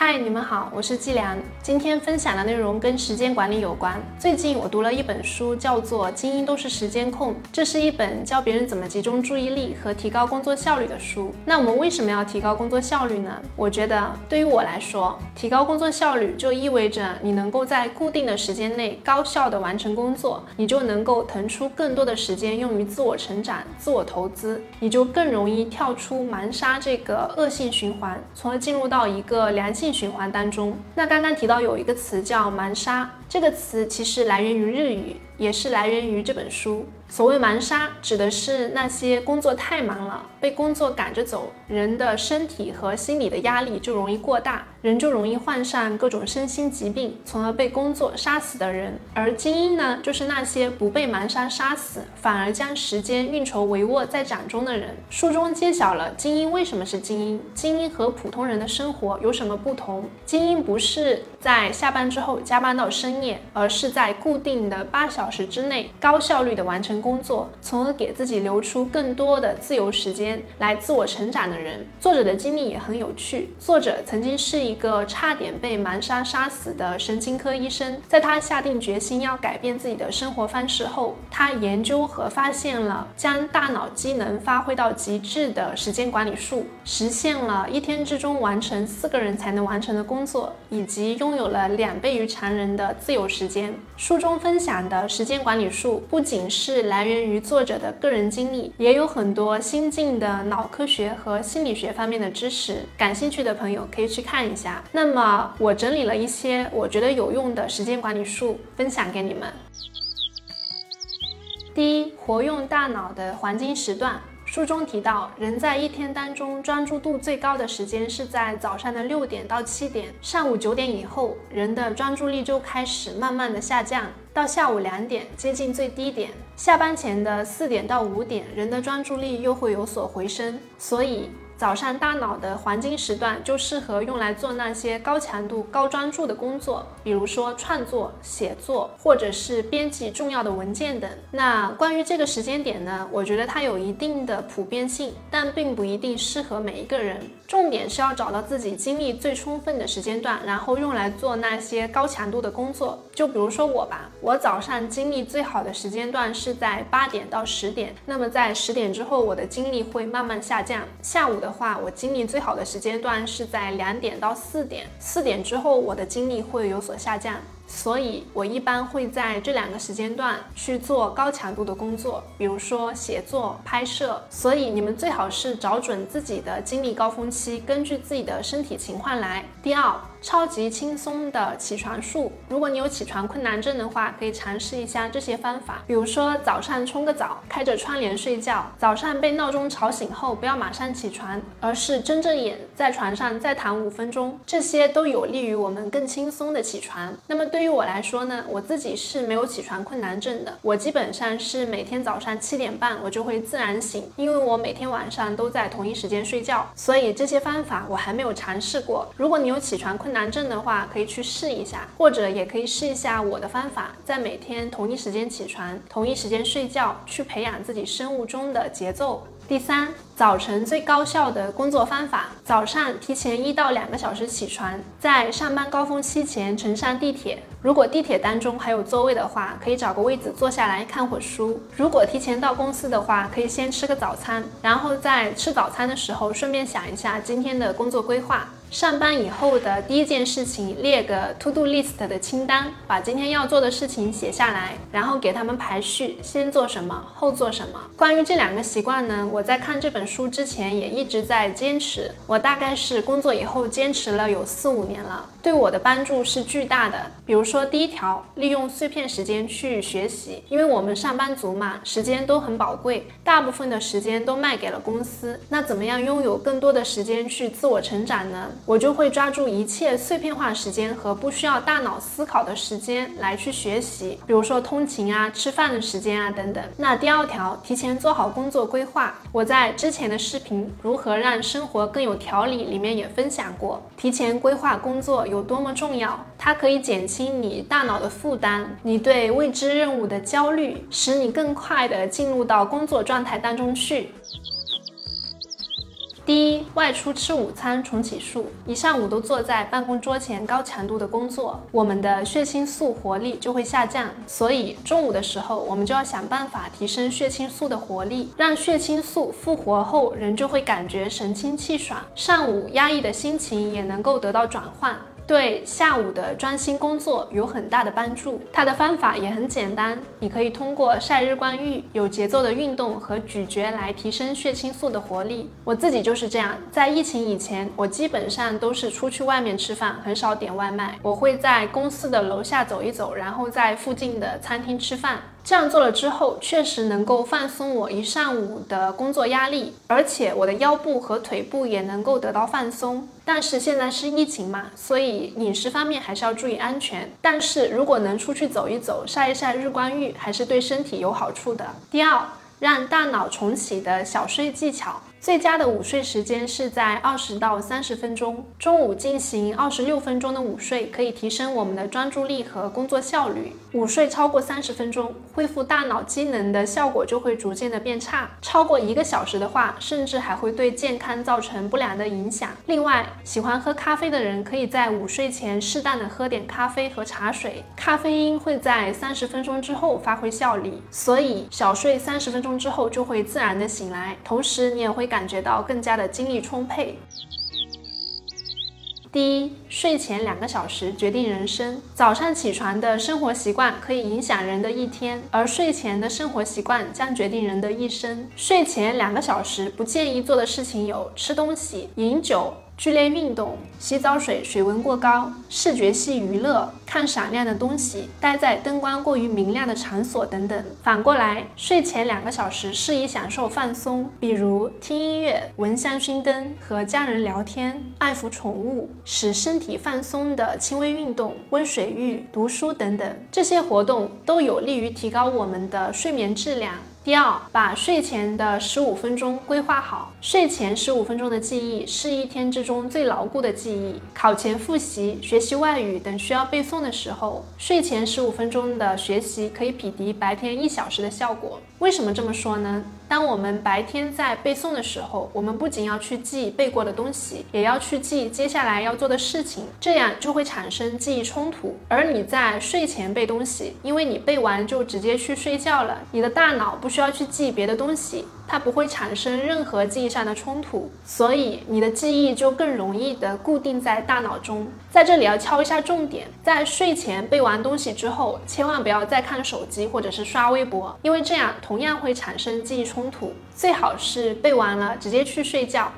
嗨，你们好，我是季良。今天分享的内容跟时间管理有关。最近我读了一本书，叫做《精英都是时间控》，这是一本教别人怎么集中注意力和提高工作效率的书。那我们为什么要提高工作效率呢？我觉得对于我来说，提高工作效率就意味着你能够在固定的时间内高效的完成工作，你就能够腾出更多的时间用于自我成长、自我投资，你就更容易跳出盲杀这个恶性循环，从而进入到一个良性。循环当中，那刚刚提到有一个词叫蛮杀，这个词其实来源于日语，也是来源于这本书。所谓盲杀，指的是那些工作太忙了，被工作赶着走，人的身体和心理的压力就容易过大，人就容易患上各种身心疾病，从而被工作杀死的人。而精英呢，就是那些不被盲杀杀死，反而将时间运筹帷幄在掌中的人。书中揭晓了精英为什么是精英，精英和普通人的生活有什么不同。精英不是在下班之后加班到深夜，而是在固定的八小时之内高效率的完成。工作，从而给自己留出更多的自由时间来自我成长的人。作者的经历也很有趣。作者曾经是一个差点被盲杀杀死的神经科医生，在他下定决心要改变自己的生活方式后，他研究和发现了将大脑机能发挥到极致的时间管理术，实现了一天之中完成四个人才能完成的工作，以及拥有了两倍于常人的自由时间。书中分享的时间管理术不仅是来源于作者的个人经历，也有很多新进的脑科学和心理学方面的知识。感兴趣的朋友可以去看一下。那么，我整理了一些我觉得有用的时间管理术，分享给你们。第一，活用大脑的黄金时段。书中提到，人在一天当中专注度最高的时间是在早上的六点到七点，上午九点以后，人的专注力就开始慢慢的下降，到下午两点接近最低点，下班前的四点到五点，人的专注力又会有所回升，所以。早上大脑的黄金时段就适合用来做那些高强度、高专注的工作，比如说创作、写作，或者是编辑重要的文件等。那关于这个时间点呢，我觉得它有一定的普遍性，但并不一定适合每一个人。重点是要找到自己精力最充分的时间段，然后用来做那些高强度的工作。就比如说我吧，我早上精力最好的时间段是在八点到十点，那么在十点之后，我的精力会慢慢下降。下午的。的话，我精力最好的时间段是在两点到四点，四点之后我的精力会有所下降，所以我一般会在这两个时间段去做高强度的工作，比如说写作、拍摄。所以你们最好是找准自己的精力高峰期，根据自己的身体情况来。第二。超级轻松的起床术，如果你有起床困难症的话，可以尝试一下这些方法。比如说早上冲个澡，开着窗帘睡觉。早上被闹钟吵醒后，不要马上起床，而是睁着眼在床上再躺五分钟，这些都有利于我们更轻松的起床。那么对对于我来说呢，我自己是没有起床困难症的，我基本上是每天早上七点半我就会自然醒，因为我每天晚上都在同一时间睡觉，所以这些方法我还没有尝试过。如果你有起床，困难症的话，可以去试一下，或者也可以试一下我的方法，在每天同一时间起床，同一时间睡觉，去培养自己生物钟的节奏。第三，早晨最高效的工作方法：早上提前一到两个小时起床，在上班高峰期前乘上地铁。如果地铁当中还有座位的话，可以找个位子坐下来看会书。如果提前到公司的话，可以先吃个早餐，然后在吃早餐的时候顺便想一下今天的工作规划。上班以后的第一件事情，列个 to do list 的清单，把今天要做的事情写下来，然后给他们排序，先做什么，后做什么。关于这两个习惯呢，我在看这本书之前也一直在坚持。我大概是工作以后坚持了有四五年了，对我的帮助是巨大的。比如说第一条，利用碎片时间去学习，因为我们上班族嘛，时间都很宝贵，大部分的时间都卖给了公司。那怎么样拥有更多的时间去自我成长呢？我就会抓住一切碎片化时间和不需要大脑思考的时间来去学习，比如说通勤啊、吃饭的时间啊等等。那第二条，提前做好工作规划。我在之前的视频《如何让生活更有条理》里面也分享过，提前规划工作有有多么重要。它可以减轻你大脑的负担，你对未知任务的焦虑，使你更快的进入到工作状态当中去。第一，外出吃午餐重启术，一上午都坐在办公桌前高强度的工作，我们的血清素活力就会下降，所以中午的时候我们就要想办法提升血清素的活力，让血清素复活后人就会感觉神清气爽，上午压抑的心情也能够得到转换。对下午的专心工作有很大的帮助。它的方法也很简单，你可以通过晒日光浴、有节奏的运动和咀嚼来提升血清素的活力。我自己就是这样，在疫情以前，我基本上都是出去外面吃饭，很少点外卖。我会在公司的楼下走一走，然后在附近的餐厅吃饭。这样做了之后，确实能够放松我一上午的工作压力，而且我的腰部和腿部也能够得到放松。但是现在是疫情嘛，所以饮食方面还是要注意安全。但是如果能出去走一走，晒一晒日光浴，还是对身体有好处的。第二，让大脑重启的小睡技巧。最佳的午睡时间是在二十到三十分钟，中午进行二十六分钟的午睡，可以提升我们的专注力和工作效率。午睡超过三十分钟，恢复大脑机能的效果就会逐渐的变差。超过一个小时的话，甚至还会对健康造成不良的影响。另外，喜欢喝咖啡的人可以在午睡前适当的喝点咖啡和茶水，咖啡因会在三十分钟之后发挥效力，所以小睡三十分钟之后就会自然的醒来，同时你也会。感觉到更加的精力充沛。第一，睡前两个小时决定人生。早上起床的生活习惯可以影响人的一天，而睡前的生活习惯将决定人的一生。睡前两个小时不建议做的事情有：吃东西、饮酒。剧烈运动、洗澡水水温过高、视觉系娱乐、看闪亮的东西、待在灯光过于明亮的场所等等。反过来，睡前两个小时适宜享受放松，比如听音乐、闻香薰灯、和家人聊天、爱抚宠物、使身体放松的轻微运动、温水浴、读书等等。这些活动都有利于提高我们的睡眠质量。第二，把睡前的十五分钟规划好。睡前十五分钟的记忆是一天之中最牢固的记忆。考前复习、学习外语等需要背诵的时候，睡前十五分钟的学习可以匹敌白天一小时的效果。为什么这么说呢？当我们白天在背诵的时候，我们不仅要去记背过的东西，也要去记接下来要做的事情，这样就会产生记忆冲突。而你在睡前背东西，因为你背完就直接去睡觉了，你的大脑不需要去记别的东西。它不会产生任何记忆上的冲突，所以你的记忆就更容易的固定在大脑中。在这里要敲一下重点，在睡前背完东西之后，千万不要再看手机或者是刷微博，因为这样同样会产生记忆冲突。最好是背完了直接去睡觉。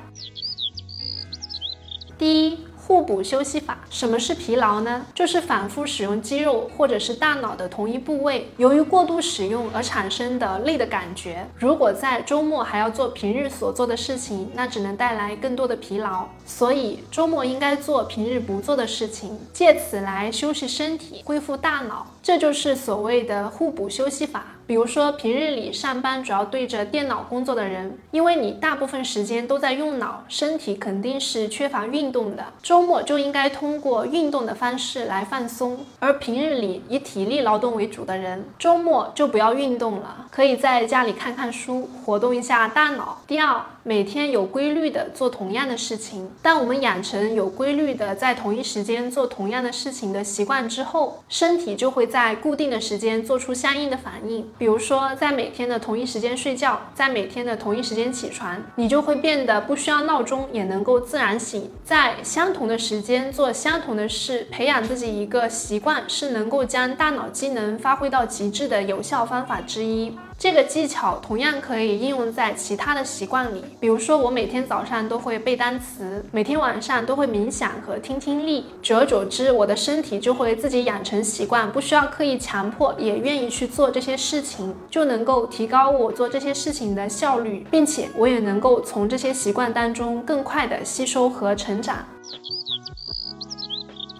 第一。互补休息法，什么是疲劳呢？就是反复使用肌肉或者是大脑的同一部位，由于过度使用而产生的累的感觉。如果在周末还要做平日所做的事情，那只能带来更多的疲劳。所以周末应该做平日不做的事情，借此来休息身体，恢复大脑。这就是所谓的互补休息法。比如说，平日里上班主要对着电脑工作的人，因为你大部分时间都在用脑，身体肯定是缺乏运动的。周末就应该通过运动的方式来放松。而平日里以体力劳动为主的人，周末就不要运动了，可以在家里看看书，活动一下大脑。第二。每天有规律的做同样的事情。当我们养成有规律的在同一时间做同样的事情的习惯之后，身体就会在固定的时间做出相应的反应。比如说，在每天的同一时间睡觉，在每天的同一时间起床，你就会变得不需要闹钟也能够自然醒。在相同的时间做相同的事，培养自己一个习惯，是能够将大脑机能发挥到极致的有效方法之一。这个技巧同样可以应用在其他的习惯里，比如说我每天早上都会背单词，每天晚上都会冥想和听听力，久而久之，我的身体就会自己养成习惯，不需要刻意强迫，也愿意去做这些事情，就能够提高我做这些事情的效率，并且我也能够从这些习惯当中更快的吸收和成长。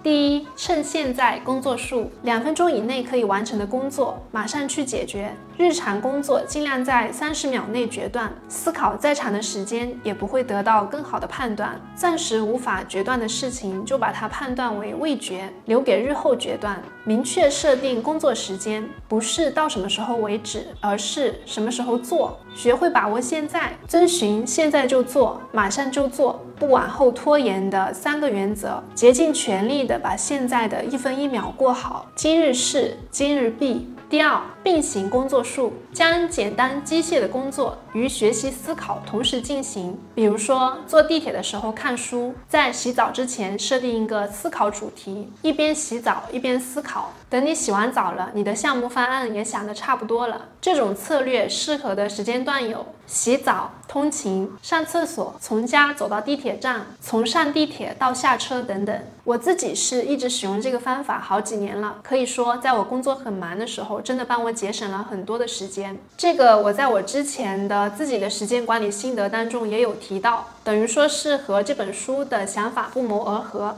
第一，趁现在工作数，两分钟以内可以完成的工作，马上去解决。日常工作尽量在三十秒内决断，思考再长的时间也不会得到更好的判断。暂时无法决断的事情，就把它判断为未决，留给日后决断。明确设定工作时间，不是到什么时候为止，而是什么时候做。学会把握现在，遵循现在就做，马上就做，不往后拖延的三个原则，竭尽全力的把现在的一分一秒过好。今日事今日毕。第二，并行工作术，将简单机械的工作与学习思考同时进行。比如说，坐地铁的时候看书，在洗澡之前设定一个思考主题，一边洗澡一边思考。等你洗完澡了，你的项目方案也想得差不多了。这种策略适合的时间段有：洗澡、通勤、上厕所、从家走到地铁站、从上地铁到下车等等。我自己是一直使用这个方法好几年了，可以说在我工作很忙的时候，真的帮我节省了很多的时间。这个我在我之前的自己的时间管理心得当中也有提到，等于说是和这本书的想法不谋而合。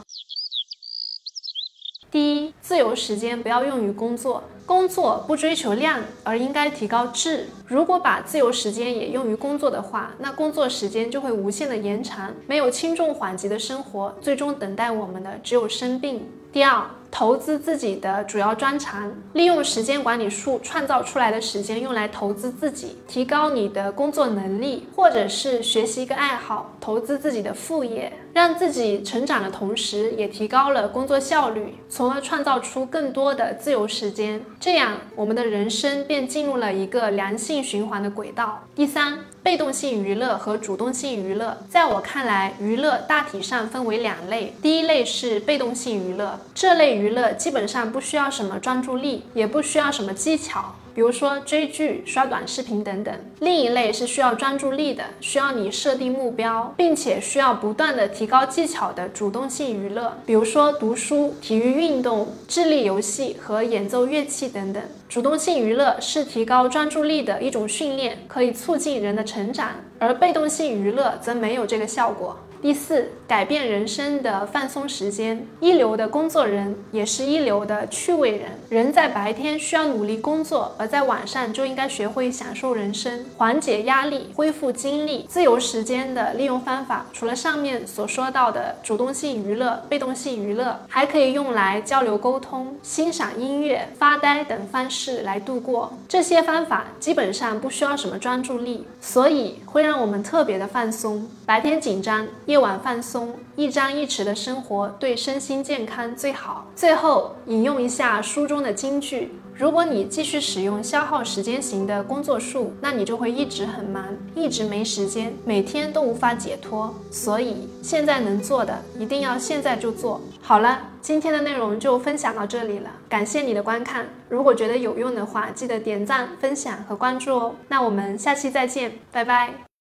第一，自由时间不要用于工作，工作不追求量，而应该提高质。如果把自由时间也用于工作的话，那工作时间就会无限的延长，没有轻重缓急的生活，最终等待我们的只有生病。第二。投资自己的主要专长，利用时间管理术创造出来的时间用来投资自己，提高你的工作能力，或者是学习一个爱好，投资自己的副业，让自己成长的同时，也提高了工作效率，从而创造出更多的自由时间。这样，我们的人生便进入了一个良性循环的轨道。第三。被动性娱乐和主动性娱乐，在我看来，娱乐大体上分为两类。第一类是被动性娱乐，这类娱乐基本上不需要什么专注力，也不需要什么技巧。比如说追剧、刷短视频等等。另一类是需要专注力的，需要你设定目标，并且需要不断的提高技巧的主动性娱乐，比如说读书、体育运动、智力游戏和演奏乐器等等。主动性娱乐是提高专注力的一种训练，可以促进人的成长，而被动性娱乐则没有这个效果。第四，改变人生的放松时间。一流的工作人也是一流的趣味人。人在白天需要努力工作，而在晚上就应该学会享受人生，缓解压力，恢复精力。自由时间的利用方法，除了上面所说到的主动性娱乐、被动性娱乐，还可以用来交流沟通、欣赏音乐、发呆等方式来度过。这些方法基本上不需要什么专注力，所以会让我们特别的放松。白天紧张。夜晚放松，一张一弛的生活对身心健康最好。最后引用一下书中的金句：如果你继续使用消耗时间型的工作术，那你就会一直很忙，一直没时间，每天都无法解脱。所以现在能做的，一定要现在就做好了。今天的内容就分享到这里了，感谢你的观看。如果觉得有用的话，记得点赞、分享和关注哦。那我们下期再见，拜拜。